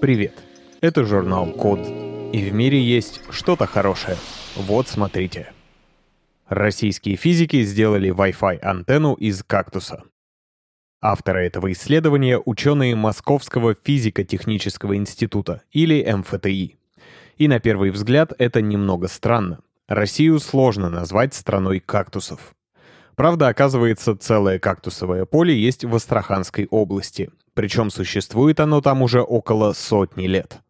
Привет! Это журнал Код. И в мире есть что-то хорошее. Вот смотрите. Российские физики сделали Wi-Fi антенну из кактуса. Авторы этого исследования — ученые Московского физико-технического института, или МФТИ. И на первый взгляд это немного странно. Россию сложно назвать страной кактусов. Правда, оказывается, целое кактусовое поле есть в Астраханской области. Причем существует оно там уже около сотни лет.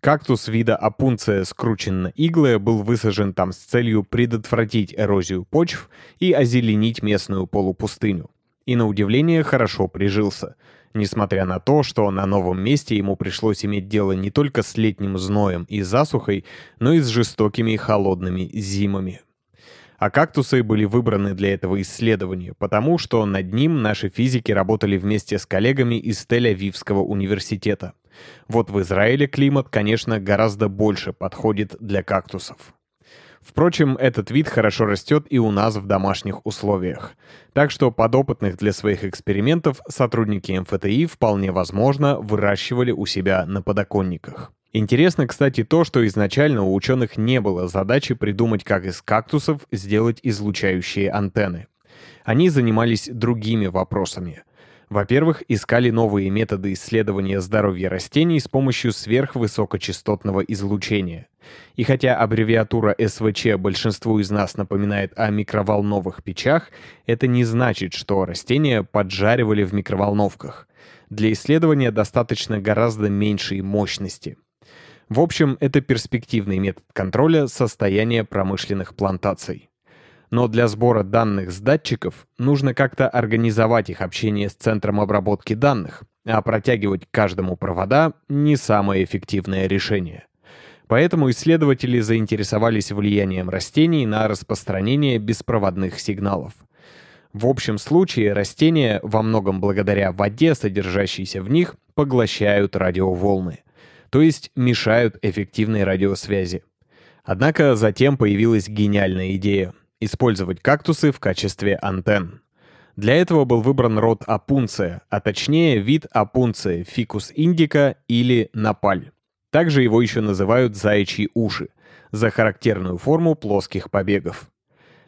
Кактус вида опунция скрученно-иглая был высажен там с целью предотвратить эрозию почв и озеленить местную полупустыню. И на удивление хорошо прижился, несмотря на то, что на новом месте ему пришлось иметь дело не только с летним зноем и засухой, но и с жестокими холодными зимами. А кактусы были выбраны для этого исследования, потому что над ним наши физики работали вместе с коллегами из Тель-Авивского университета. Вот в Израиле климат, конечно, гораздо больше подходит для кактусов. Впрочем, этот вид хорошо растет и у нас в домашних условиях. Так что подопытных для своих экспериментов сотрудники МФТИ вполне возможно выращивали у себя на подоконниках. Интересно, кстати, то, что изначально у ученых не было задачи придумать, как из кактусов сделать излучающие антенны. Они занимались другими вопросами. Во-первых, искали новые методы исследования здоровья растений с помощью сверхвысокочастотного излучения. И хотя аббревиатура СВЧ большинству из нас напоминает о микроволновых печах, это не значит, что растения поджаривали в микроволновках. Для исследования достаточно гораздо меньшей мощности — в общем, это перспективный метод контроля состояния промышленных плантаций. Но для сбора данных с датчиков нужно как-то организовать их общение с центром обработки данных, а протягивать каждому провода — не самое эффективное решение. Поэтому исследователи заинтересовались влиянием растений на распространение беспроводных сигналов. В общем случае растения, во многом благодаря воде, содержащейся в них, поглощают радиоволны — то есть мешают эффективной радиосвязи. Однако затем появилась гениальная идея — использовать кактусы в качестве антенн. Для этого был выбран род апунция, а точнее вид апунция фикус индика или напаль. Также его еще называют заячьи уши, за характерную форму плоских побегов.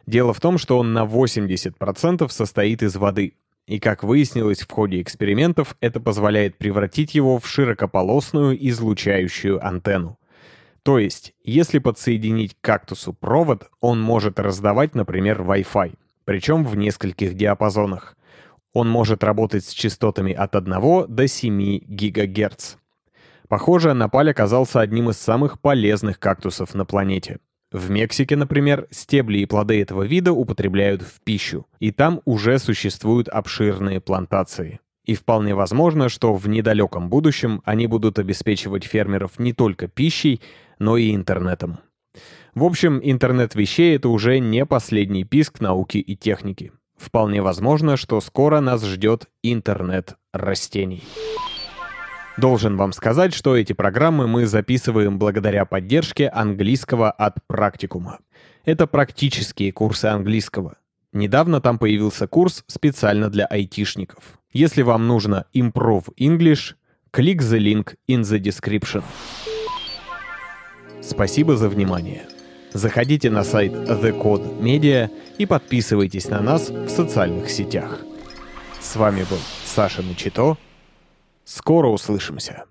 Дело в том, что он на 80% состоит из воды, и, как выяснилось в ходе экспериментов, это позволяет превратить его в широкополосную излучающую антенну. То есть, если подсоединить к кактусу провод, он может раздавать, например, Wi-Fi, причем в нескольких диапазонах. Он может работать с частотами от 1 до 7 ГГц. Похоже, Напаль оказался одним из самых полезных кактусов на планете. В Мексике, например, стебли и плоды этого вида употребляют в пищу, и там уже существуют обширные плантации. И вполне возможно, что в недалеком будущем они будут обеспечивать фермеров не только пищей, но и интернетом. В общем, интернет вещей — это уже не последний писк науки и техники. Вполне возможно, что скоро нас ждет интернет растений. Должен вам сказать, что эти программы мы записываем благодаря поддержке английского от практикума. Это практические курсы английского. Недавно там появился курс специально для айтишников. Если вам нужно Improve English, click the link in the description. Спасибо за внимание. Заходите на сайт The Code Media и подписывайтесь на нас в социальных сетях. С вами был Саша Мечето. Скоро услышимся.